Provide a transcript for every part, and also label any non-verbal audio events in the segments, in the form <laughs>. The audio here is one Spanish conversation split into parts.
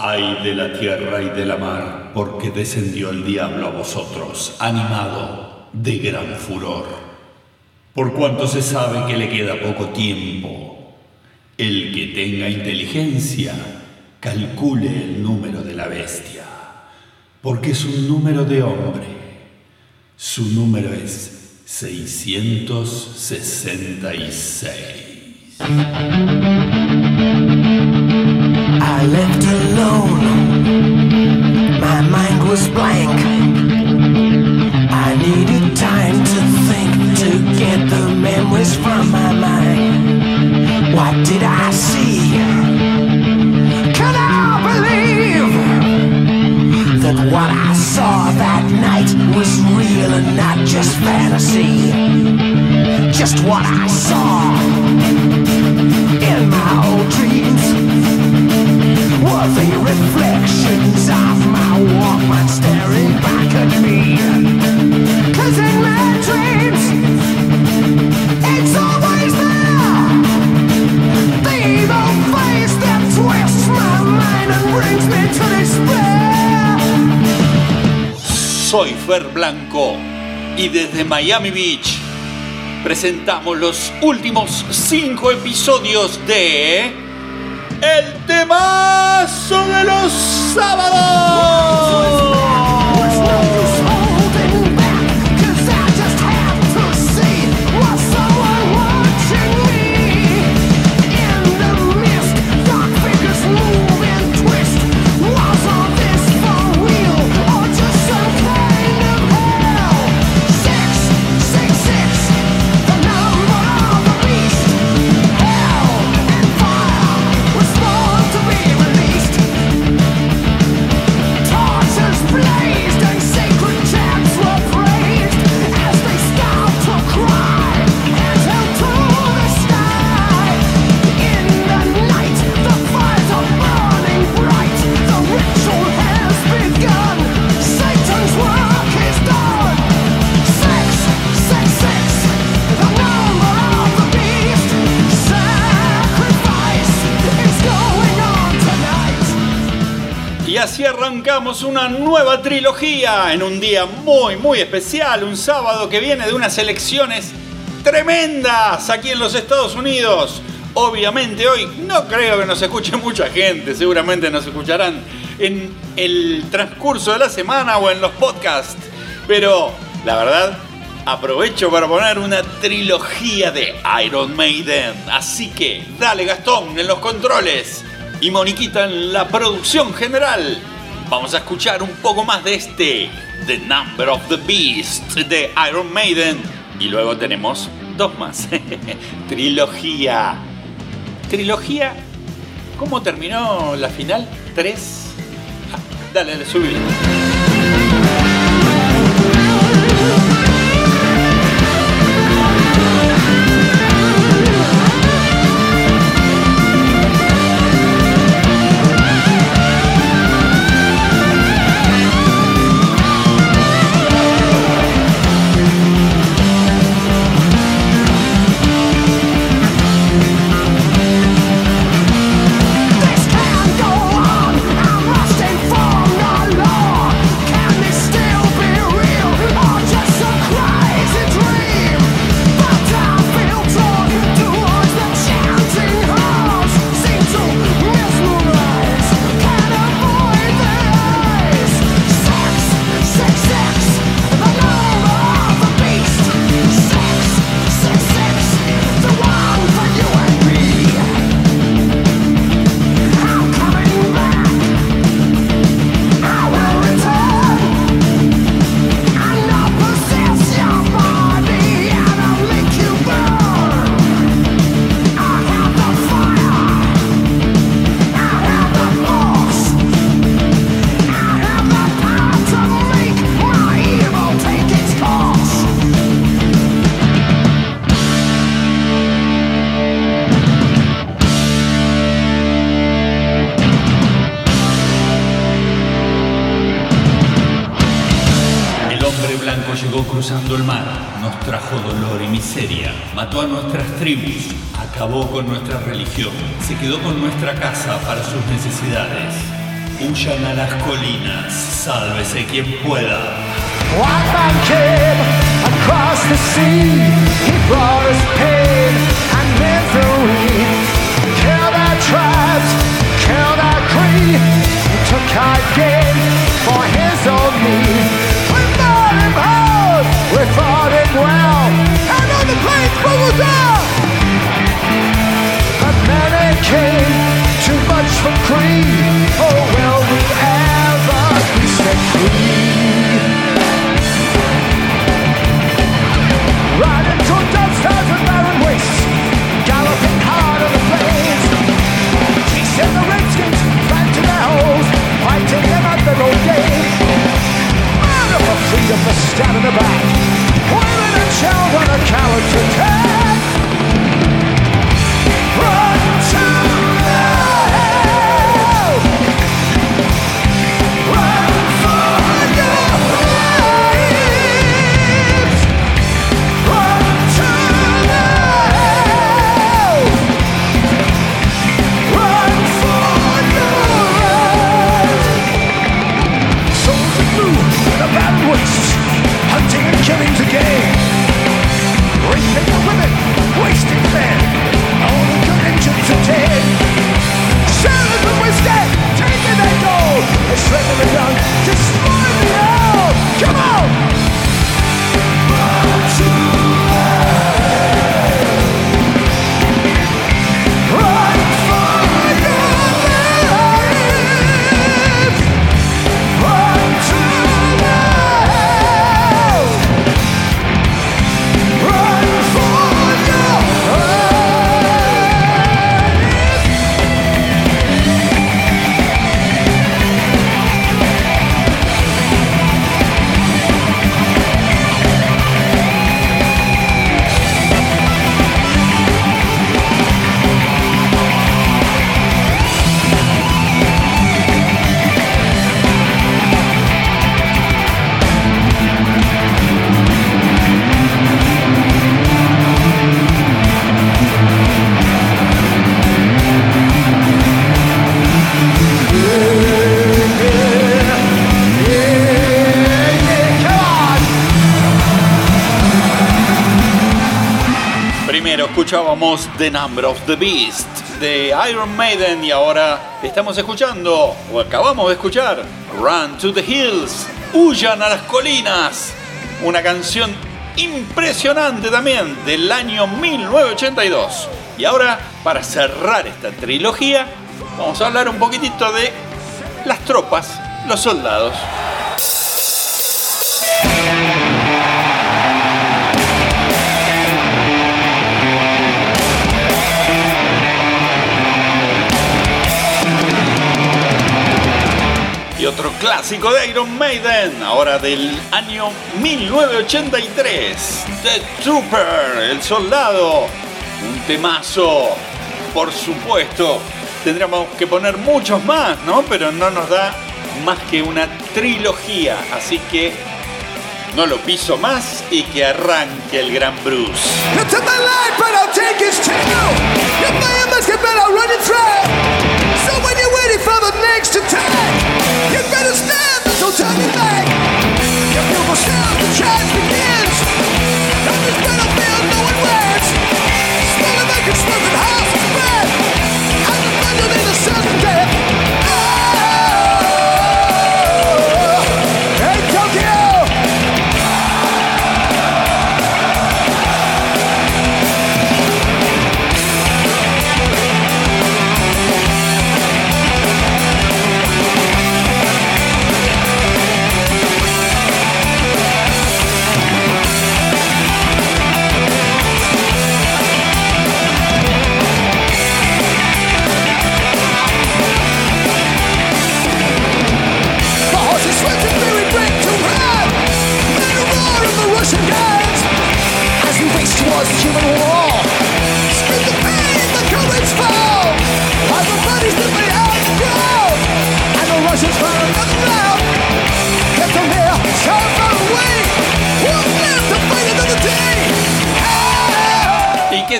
Ay de la tierra y de la mar, porque descendió el diablo a vosotros, animado de gran furor. Por cuanto se sabe que le queda poco tiempo, el que tenga inteligencia, calcule el número de la bestia, porque es un número de hombre. Su número es 666. was blind. Blanco y desde Miami Beach presentamos los últimos cinco episodios de El temazo de los sábados. Así arrancamos una nueva trilogía en un día muy, muy especial, un sábado que viene de unas elecciones tremendas aquí en los Estados Unidos. Obviamente hoy no creo que nos escuche mucha gente, seguramente nos escucharán en el transcurso de la semana o en los podcasts. Pero la verdad, aprovecho para poner una trilogía de Iron Maiden. Así que dale Gastón en los controles y Moniquita en la producción general. Vamos a escuchar un poco más de este The Number of the Beast de Iron Maiden. Y luego tenemos dos más. <laughs> Trilogía. Trilogía. ¿Cómo terminó la final? ¿Tres? Ah, dale, dale, subí. Hombre blanco llegó cruzando el mar, nos trajo dolor y miseria, mató a nuestras tribus, acabó con nuestra religión, se quedó con nuestra casa para sus necesidades. Huyan a las colinas, sálvese quien pueda. He brought pain and misery. Killed our tribes, killed our creed. Took our gain escuchábamos The Number of the Beast de Iron Maiden y ahora estamos escuchando, o acabamos de escuchar, Run to the Hills, Huyan a las colinas, una canción impresionante también del año 1982. Y ahora, para cerrar esta trilogía, vamos a hablar un poquitito de las tropas, los soldados. Otro clásico de Iron Maiden, ahora del año 1983, The Trooper, el soldado, un temazo, por supuesto. Tendríamos que poner muchos más, ¿no? Pero no nos da más que una trilogía, así que no lo piso más y que arranque el gran Bruce. Next attack, you better stand, back. You feel the sound, the charge begins. On this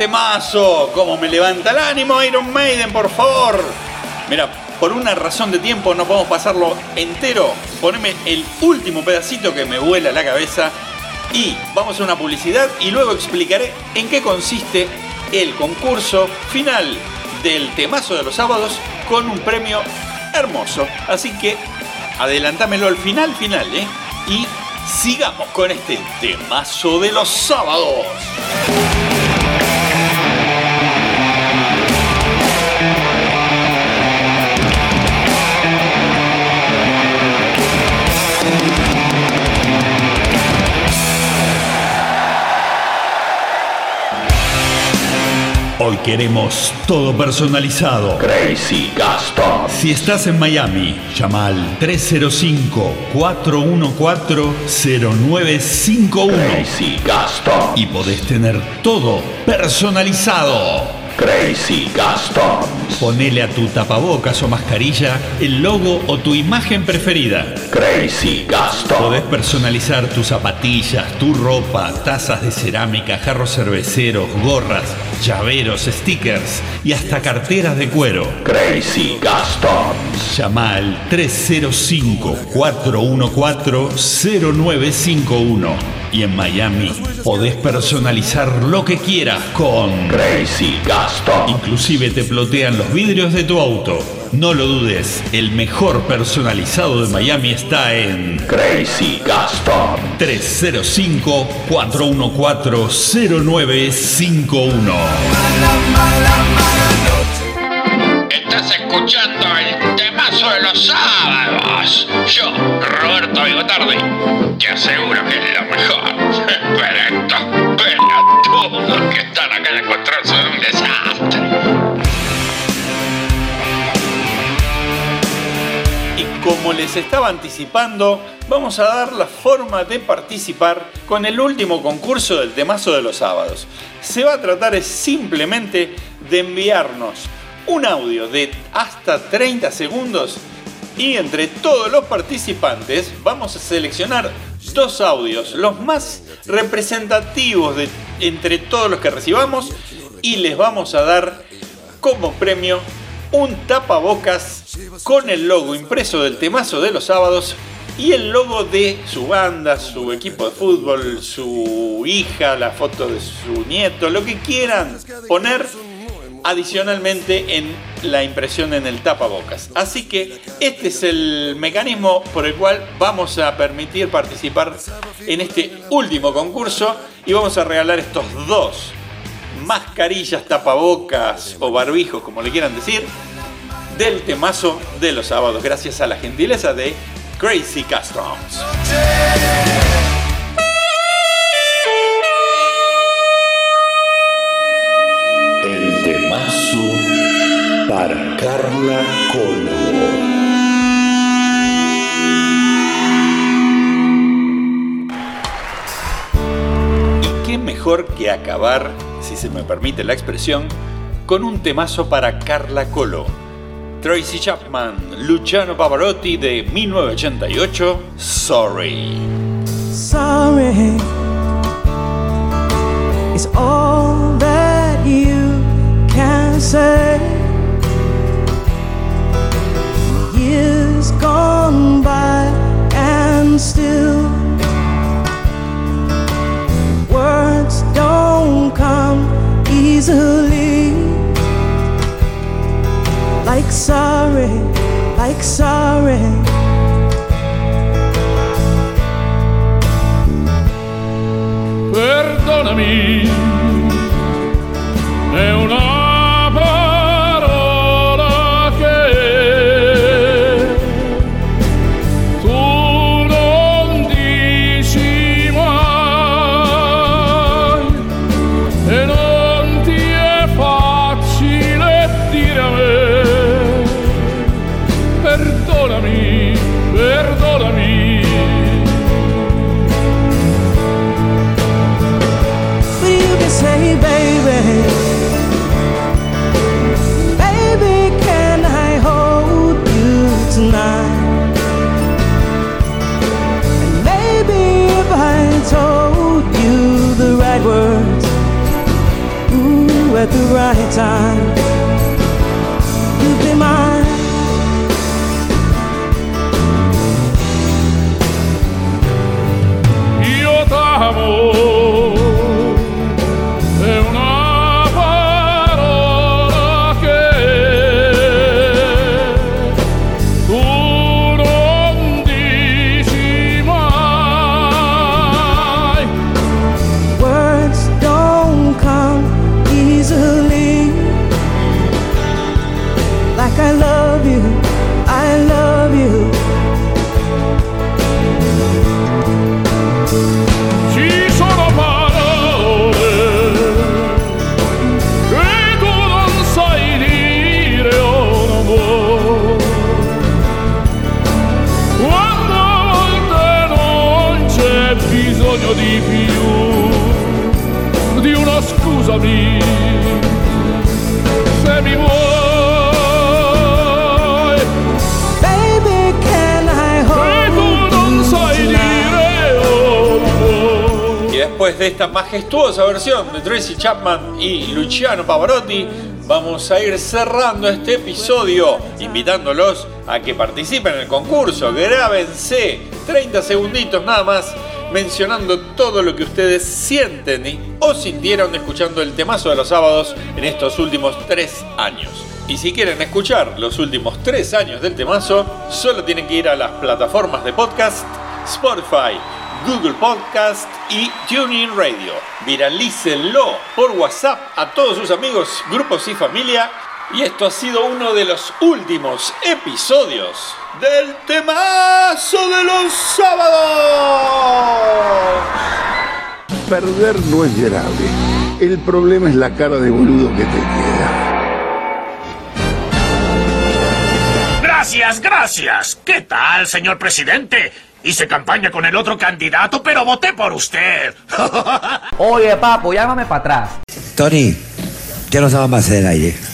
temazo, cómo me levanta el ánimo Iron Maiden, por favor. Mira, por una razón de tiempo no podemos pasarlo entero. Poneme el último pedacito que me vuela la cabeza y vamos a una publicidad y luego explicaré en qué consiste el concurso final del temazo de los sábados con un premio hermoso. Así que adelantámelo al final, final, ¿eh? Y sigamos con este temazo de los sábados. Hoy queremos todo personalizado. Crazy Gaston. Si estás en Miami, llama al 305-414-0951 Crazy Gaston. y podés tener todo personalizado. Crazy Gaston. Ponele a tu tapabocas o mascarilla el logo o tu imagen preferida. Crazy Gaston. Podés personalizar tus zapatillas, tu ropa, tazas de cerámica, jarros cerveceros, gorras, llaveros, stickers y hasta carteras de cuero. Crazy Gaston. Llama al 305-414-0951 y en Miami podés personalizar lo que quieras con... Crazy Gaston. Inclusive te plotean los vidrios de tu auto. No lo dudes, el mejor personalizado de Miami está en Crazy Gaston. 305-414-0951. Estás escuchando el temazo de los sábados. Yo, Roberto Bigotardi, que es estaba anticipando, vamos a dar la forma de participar con el último concurso del temazo de los sábados. Se va a tratar simplemente de enviarnos un audio de hasta 30 segundos y entre todos los participantes vamos a seleccionar dos audios, los más representativos de entre todos los que recibamos y les vamos a dar como premio un tapabocas con el logo impreso del temazo de los sábados y el logo de su banda, su equipo de fútbol, su hija, la foto de su nieto, lo que quieran poner adicionalmente en la impresión en el tapabocas. Así que este es el mecanismo por el cual vamos a permitir participar en este último concurso y vamos a regalar estos dos mascarillas, tapabocas o barbijos, como le quieran decir, del temazo de los sábados, gracias a la gentileza de Crazy Customs. El temazo para Carla Colo. Y qué mejor que acabar, si se me permite la expresión, con un temazo para Carla Colo. Tracy Chapman, Luciano Pavarotti de 1988, Sorry. sorry It's all that you can say. Years gone by and still words don't come easily. Like sorry, like sorry. perdonami, amor. Esta majestuosa versión de Tracy Chapman y Luciano Pavarotti, vamos a ir cerrando este episodio, invitándolos a que participen en el concurso. Grábense 30 segunditos nada más mencionando todo lo que ustedes sienten o sintieron escuchando el temazo de los sábados en estos últimos tres años. Y si quieren escuchar los últimos tres años del temazo, solo tienen que ir a las plataformas de podcast, Spotify, Google Podcast y TuneIn Radio. Viralícenlo por WhatsApp a todos sus amigos, grupos y familia. Y esto ha sido uno de los últimos episodios del temazo de los sábados. Perder no es grave. El problema es la cara de boludo que te queda. Gracias, gracias. ¿Qué tal, señor presidente? Hice campaña con el otro candidato, pero voté por usted. <laughs> Oye, papo, llámame para atrás. Tony, ya no estamos más el aire.